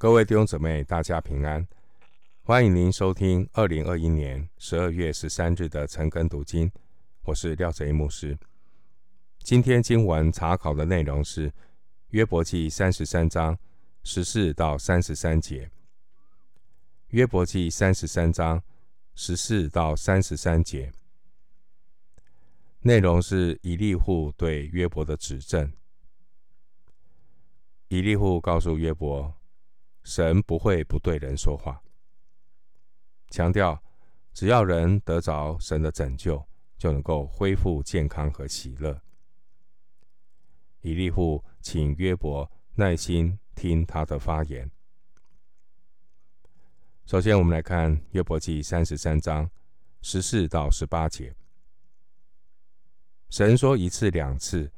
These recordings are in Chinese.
各位弟兄姊妹，大家平安！欢迎您收听二零二一年十二月十三日的晨更读经，我是廖泽一牧师。今天经文查考的内容是约伯记三十三章十四到三十三节。约伯记三十三章十四到三十三节，内容是以利户对约伯的指证。以利户告诉约伯，神不会不对人说话，强调只要人得着神的拯救，就能够恢复健康和喜乐。以利户请约伯耐心听他的发言。首先，我们来看约伯记三十三章十四到十八节。神说一次两次，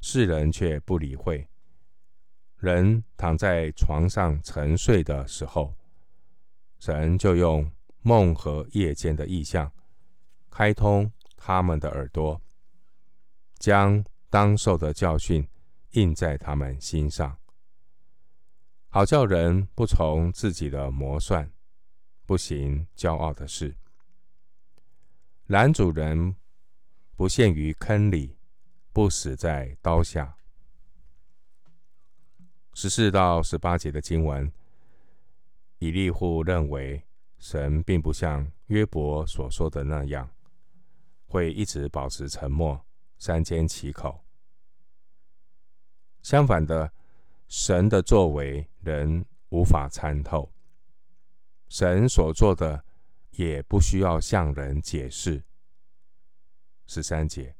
世人却不理会。人躺在床上沉睡的时候，神就用梦和夜间的异象，开通他们的耳朵，将当受的教训印在他们心上，好叫人不从自己的谋算，不行骄傲的事，男主人不陷于坑里，不死在刀下。十四到十八节的经文，以利户认为神并不像约伯所说的那样，会一直保持沉默，三缄其口。相反的，神的作为人无法参透，神所做的也不需要向人解释。十三节，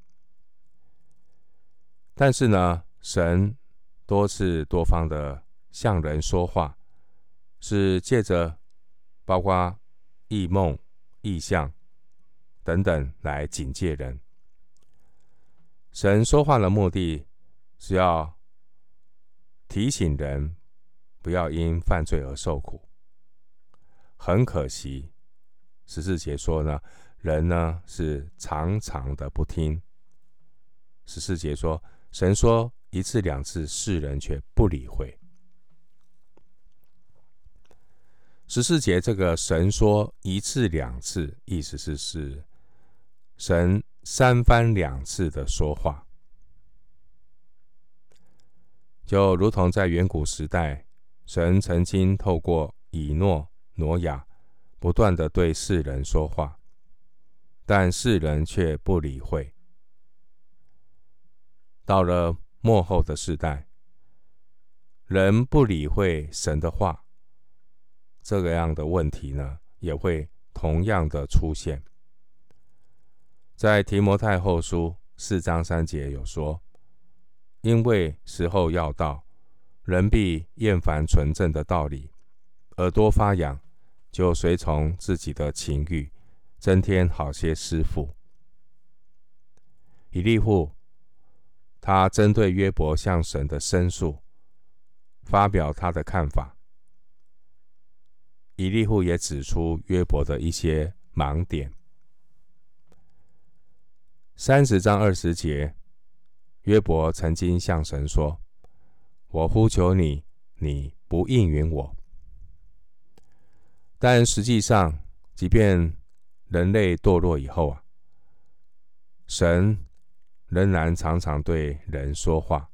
但是呢，神。多次多方的向人说话，是借着包括异梦、异象等等来警戒人。神说话的目的是要提醒人不要因犯罪而受苦。很可惜，十四节说呢，人呢是常常的不听。十四节说，神说。一次两次，世人却不理会。十四节这个神说一次两次，意思是是神三番两次的说话，就如同在远古时代，神曾经透过以诺、挪亚不断的对世人说话，但世人却不理会。到了末后的世代，人不理会神的话，这个样的问题呢，也会同样的出现。在提摩太后书四章三节有说：“因为时候要到，人必厌烦纯正的道理，耳朵发痒，就随从自己的情欲，增添好些师傅。”以利户。他针对约伯向神的申诉，发表他的看法。以利户也指出约伯的一些盲点。三十章二十节，约伯曾经向神说：“我呼求你，你不应允我。”但实际上，即便人类堕落以后啊，神。仍然常常对人说话，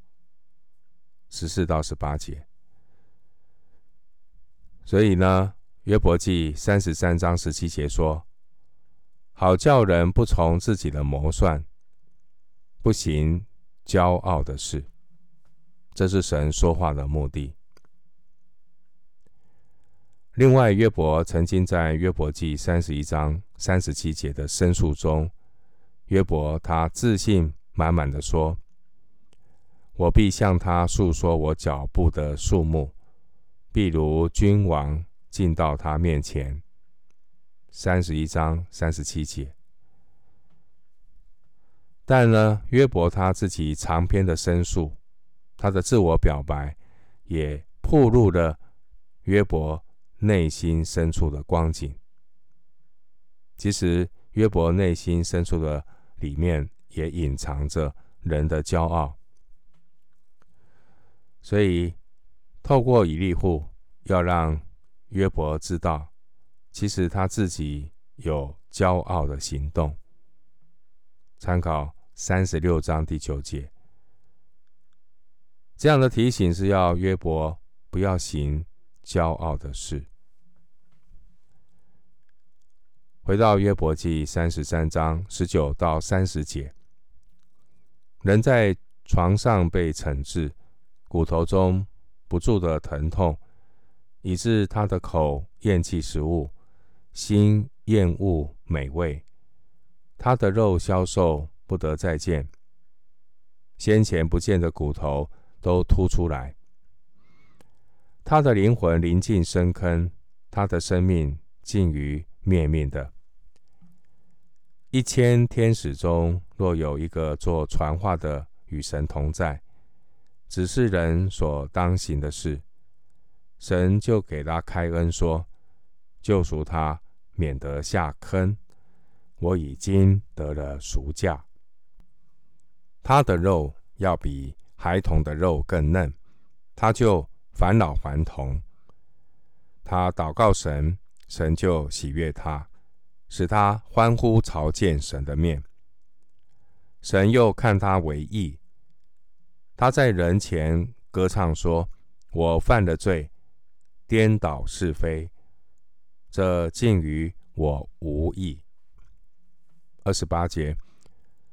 十四到十八节。所以呢，约伯记三十三章十七节说：“好叫人不从自己的谋算，不行骄傲的事。”这是神说话的目的。另外，约伯曾经在约伯记三十一章三十七节的申诉中，约伯他自信。满满的说：“我必向他述说我脚步的数目，譬如君王进到他面前。”三十一章三十七节。但呢，约伯他自己长篇的申诉，他的自我表白，也暴露了约伯内心深处的光景。其实，约伯内心深处的里面。也隐藏着人的骄傲，所以透过以利户，要让约伯知道，其实他自己有骄傲的行动。参考三十六章第九节，这样的提醒是要约伯不要行骄傲的事。回到约伯记三十三章十九到三十节，人在床上被惩治，骨头中不住的疼痛，以致他的口厌弃食物，心厌恶美味，他的肉消瘦，不得再见，先前不见的骨头都凸出来，他的灵魂临近深坑，他的生命近于灭命的。一千天使中，若有一个做传话的与神同在，只是人所当行的事，神就给他开恩说：救赎他，免得下坑。我已经得了赎价。他的肉要比孩童的肉更嫩，他就返老还童。他祷告神，神就喜悦他。使他欢呼朝见神的面，神又看他为义。他在人前歌唱说：“我犯了罪，颠倒是非，这竟与我无益。”二十八节，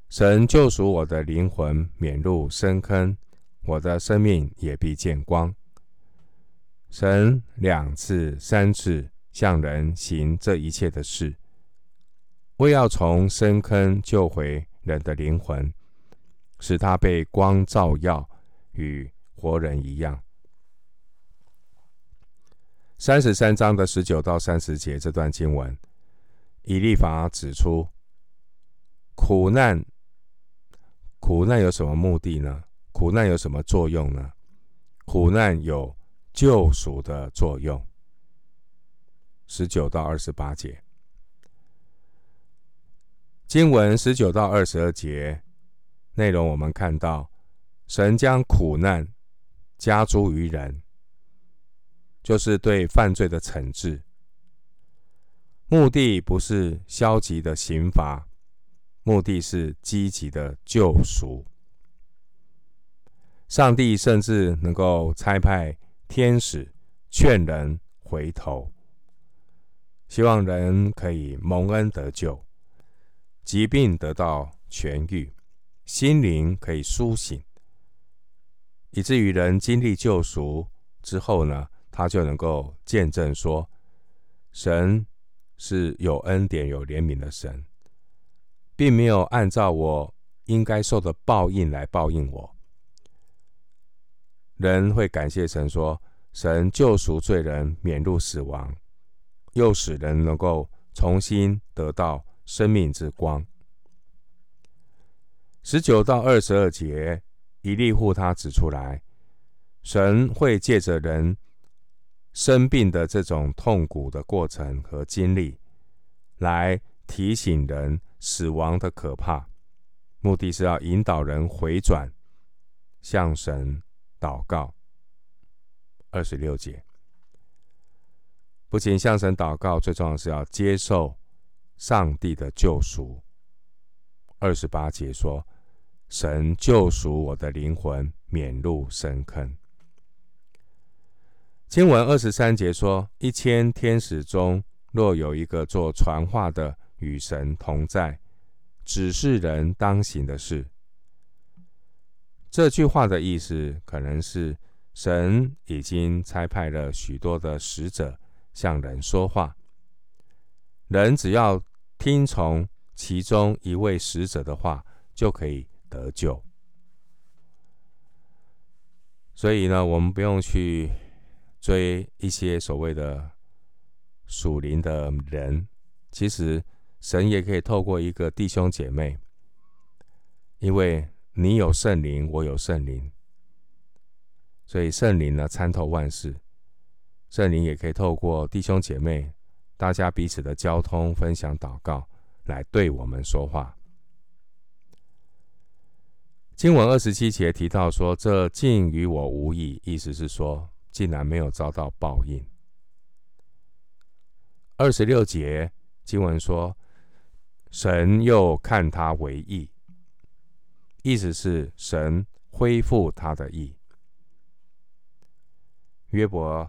神救赎我的灵魂免入深坑，我的生命也必见光。神两次、三次向人行这一切的事。为要从深坑救回人的灵魂，使他被光照耀，与活人一样。三十三章的十九到三十节这段经文，以立法指出，苦难，苦难有什么目的呢？苦难有什么作用呢？苦难有救赎的作用。十九到二十八节。经文十九到二十二节内容，我们看到神将苦难加诸于人，就是对犯罪的惩治。目的不是消极的刑罚，目的是积极的救赎。上帝甚至能够差派天使劝人回头，希望人可以蒙恩得救。疾病得到痊愈，心灵可以苏醒，以至于人经历救赎之后呢，他就能够见证说，神是有恩典、有怜悯的神，并没有按照我应该受的报应来报应我。人会感谢神说，神救赎罪人免入死亡，又使人能够重新得到。生命之光，十九到二十二节，以利户他指出来，神会借着人生病的这种痛苦的过程和经历，来提醒人死亡的可怕，目的是要引导人回转，向神祷告。二十六节，不仅向神祷告，最重要是要接受。上帝的救赎，二十八节说：“神救赎我的灵魂，免入深坑。”经文二十三节说：“一千天使中，若有一个做传话的与神同在，指示人当行的事。”这句话的意思可能是神已经差派了许多的使者向人说话。人只要听从其中一位使者的话，就可以得救。所以呢，我们不用去追一些所谓的属灵的人。其实，神也可以透过一个弟兄姐妹，因为你有圣灵，我有圣灵，所以圣灵呢参透万事。圣灵也可以透过弟兄姐妹。大家彼此的交通、分享、祷告，来对我们说话。经文二十七节提到说：“这竟与我无益。”意思是说，竟然没有遭到报应。二十六节经文说，神又看他为义，意思是神恢复他的义。约伯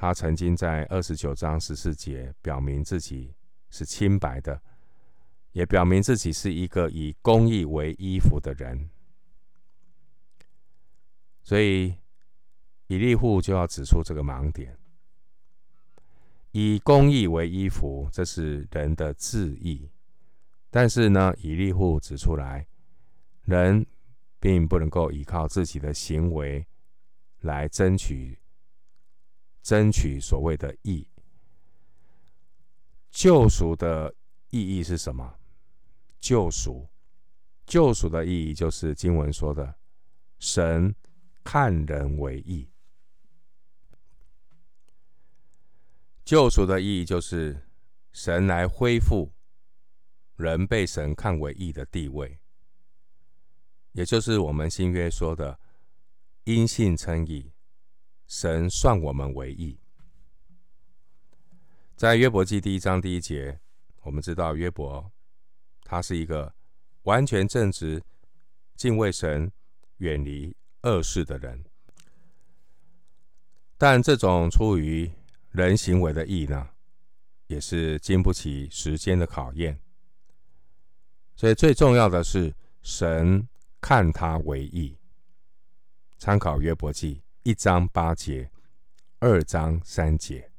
他曾经在二十九章十四节表明自己是清白的，也表明自己是一个以公义为衣服的人。所以以利户就要指出这个盲点：以公义为衣服，这是人的自义。但是呢，以利户指出来，人并不能够依靠自己的行为来争取。争取所谓的义，救赎的意义是什么？救赎，救赎的意义就是经文说的，神看人为义。救赎的意义就是神来恢复人被神看为义的地位，也就是我们新约说的因信称义。神算我们为义，在约伯记第一章第一节，我们知道约伯他是一个完全正直、敬畏神、远离恶事的人。但这种出于人行为的义呢，也是经不起时间的考验。所以最重要的是，神看他为义。参考约伯记。一章八节，二章三节。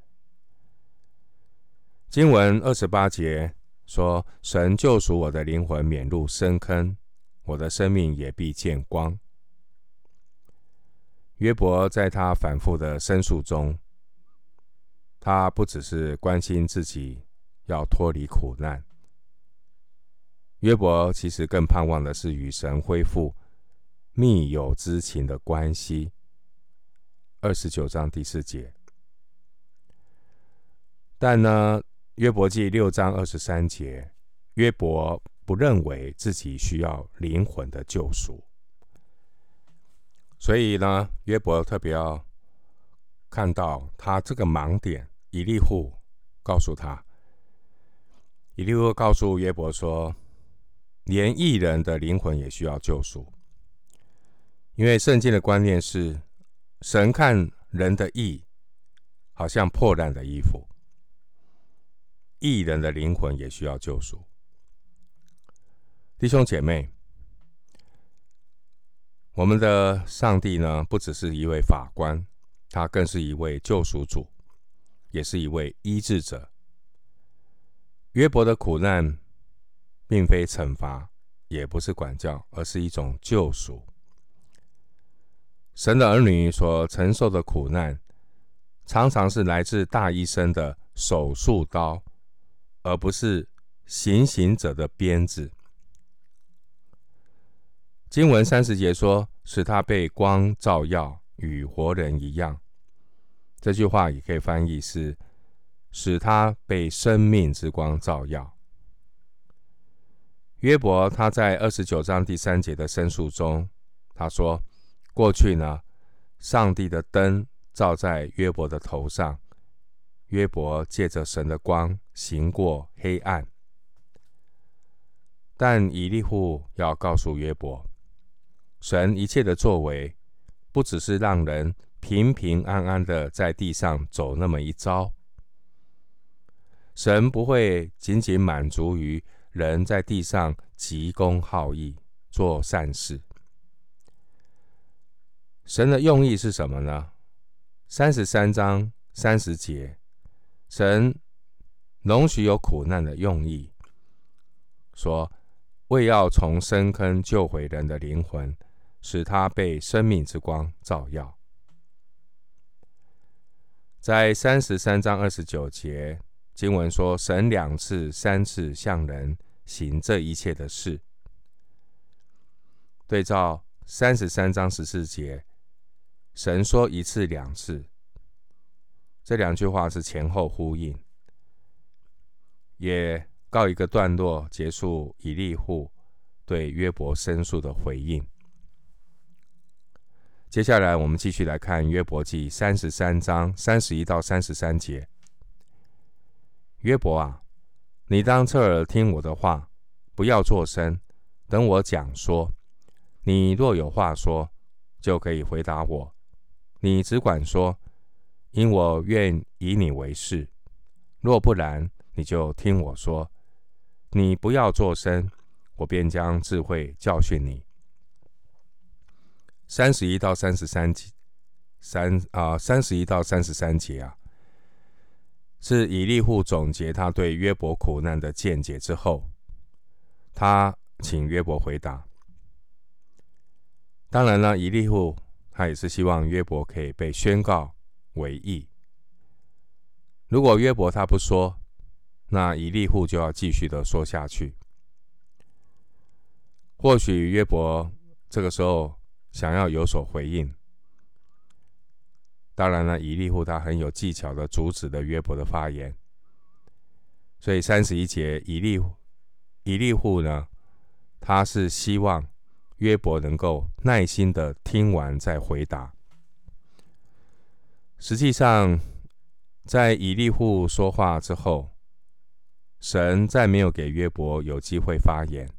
经文二十八节说：“神救赎我的灵魂免入深坑，我的生命也必见光。”约伯在他反复的申诉中，他不只是关心自己要脱离苦难，约伯其实更盼望的是与神恢复密友之情的关系。二十九章第四节，但呢，约伯记六章二十三节，约伯不认为自己需要灵魂的救赎，所以呢，约伯特别要看到他这个盲点。以利户告诉他，以利户告诉约伯说，连异人的灵魂也需要救赎，因为圣经的观念是。神看人的义，好像破烂的衣服；义人的灵魂也需要救赎。弟兄姐妹，我们的上帝呢，不只是一位法官，他更是一位救赎主，也是一位医治者。约伯的苦难，并非惩罚，也不是管教，而是一种救赎。神的儿女所承受的苦难，常常是来自大医生的手术刀，而不是行刑者的鞭子。经文三十节说：“使他被光照耀，与活人一样。”这句话也可以翻译是：“使他被生命之光照耀。”约伯他在二十九章第三节的申诉中，他说。过去呢，上帝的灯照在约伯的头上，约伯借着神的光行过黑暗。但以利户要告诉约伯，神一切的作为，不只是让人平平安安的在地上走那么一遭，神不会仅仅满足于人在地上急公好义做善事。神的用意是什么呢？三十三章三十节，神容许有苦难的用意，说为要从深坑救回人的灵魂，使他被生命之光照耀。在三十三章二十九节，经文说，神两次、三次向人行这一切的事。对照三十三章十四节。神说一次两次，这两句话是前后呼应，也告一个段落，结束以利户对约伯申诉的回应。接下来，我们继续来看约伯记三十三章三十一到三十三节。约伯啊，你当侧耳听我的话，不要作声，等我讲说。你若有话说，就可以回答我。你只管说，因我愿以你为是。若不然，你就听我说。你不要作声，我便将智慧教训你。三十一到三十三节，三啊，三十一到三十三节啊，是以利户总结他对约伯苦难的见解之后，他请约伯回答。当然了，以利户他也是希望约伯可以被宣告为义。如果约伯他不说，那以利户就要继续的说下去。或许约伯这个时候。想要有所回应，当然了，以利户他很有技巧的阻止了约伯的发言，所以三十一节，以利以利户呢，他是希望约伯能够耐心的听完再回答。实际上，在以利户说话之后，神再没有给约伯有机会发言，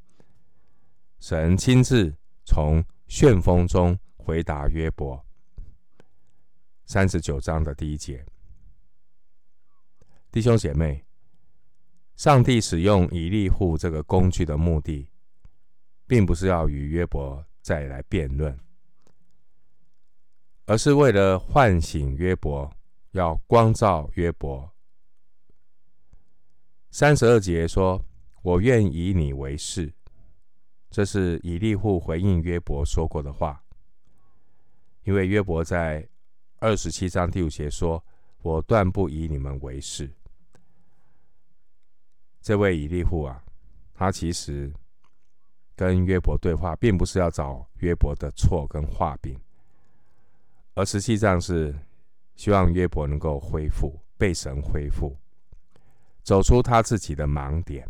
神亲自从旋风中回答约伯，三十九章的第一节，弟兄姐妹，上帝使用以利户这个工具的目的，并不是要与约伯再来辩论，而是为了唤醒约伯，要光照约伯。三十二节说：“我愿以你为是。”这是以利户回应约伯说过的话，因为约伯在二十七章第五节说：“我断不以你们为是。”这位以利户啊，他其实跟约伯对话，并不是要找约伯的错跟话柄，而实际上是希望约伯能够恢复，被神恢复，走出他自己的盲点。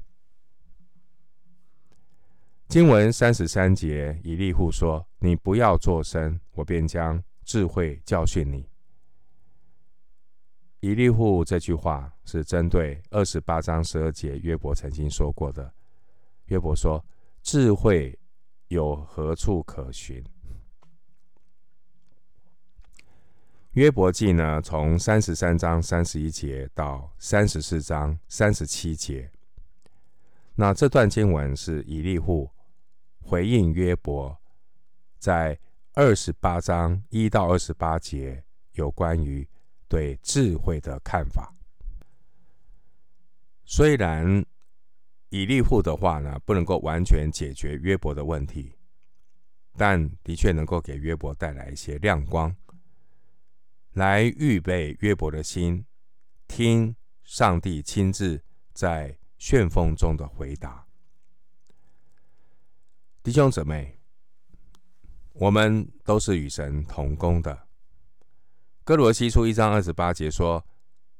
经文三十三节，以利户说：“你不要作声，我便将智慧教训你。”以利户这句话是针对二十八章十二节约伯曾经说过的。约伯说：“智慧有何处可寻？”约伯记呢，从三十三章三十一节到三十四章三十七节，那这段经文是以利户。回应约伯，在二十八章一到二十八节有关于对智慧的看法。虽然以利户的话呢，不能够完全解决约伯的问题，但的确能够给约伯带来一些亮光，来预备约伯的心，听上帝亲自在旋风中的回答。弟兄姊妹，我们都是与神同工的。歌罗西书一章二十八节说：“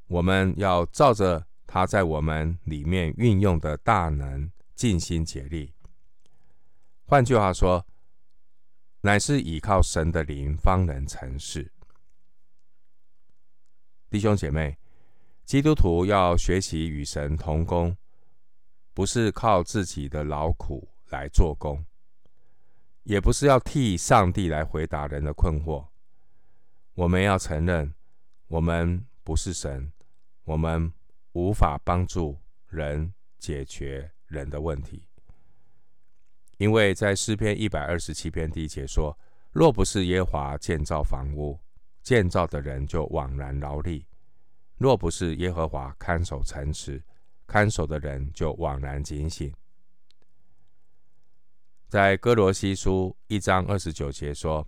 我们要照着他在我们里面运用的大能，尽心竭力。”换句话说，乃是倚靠神的灵，方能成事。弟兄姐妹，基督徒要学习与神同工，不是靠自己的劳苦来做工。也不是要替上帝来回答人的困惑，我们要承认，我们不是神，我们无法帮助人解决人的问题。因为在诗篇一百二十七篇第一节说：“若不是耶华建造房屋，建造的人就枉然劳力；若不是耶和华看守城池，看守的人就枉然警醒。”在哥罗西书一章二十九节说：“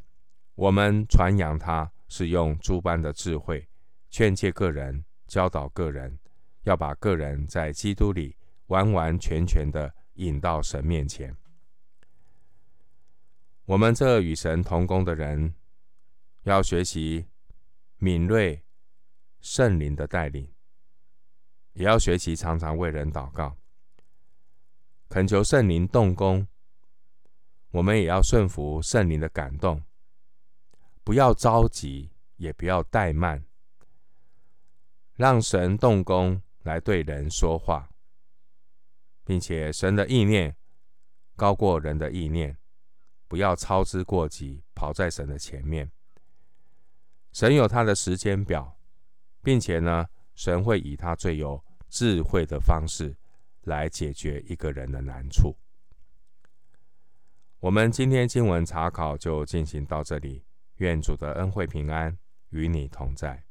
我们传扬他是用诸般的智慧，劝诫个人，教导个人，要把个人在基督里完完全全的引到神面前。我们这与神同工的人，要学习敏锐圣灵的带领，也要学习常常为人祷告，恳求圣灵动工。”我们也要顺服圣灵的感动，不要着急，也不要怠慢，让神动工来对人说话，并且神的意念高过人的意念，不要操之过急，跑在神的前面。神有他的时间表，并且呢，神会以他最有智慧的方式来解决一个人的难处。我们今天经文查考就进行到这里，愿主的恩惠平安与你同在。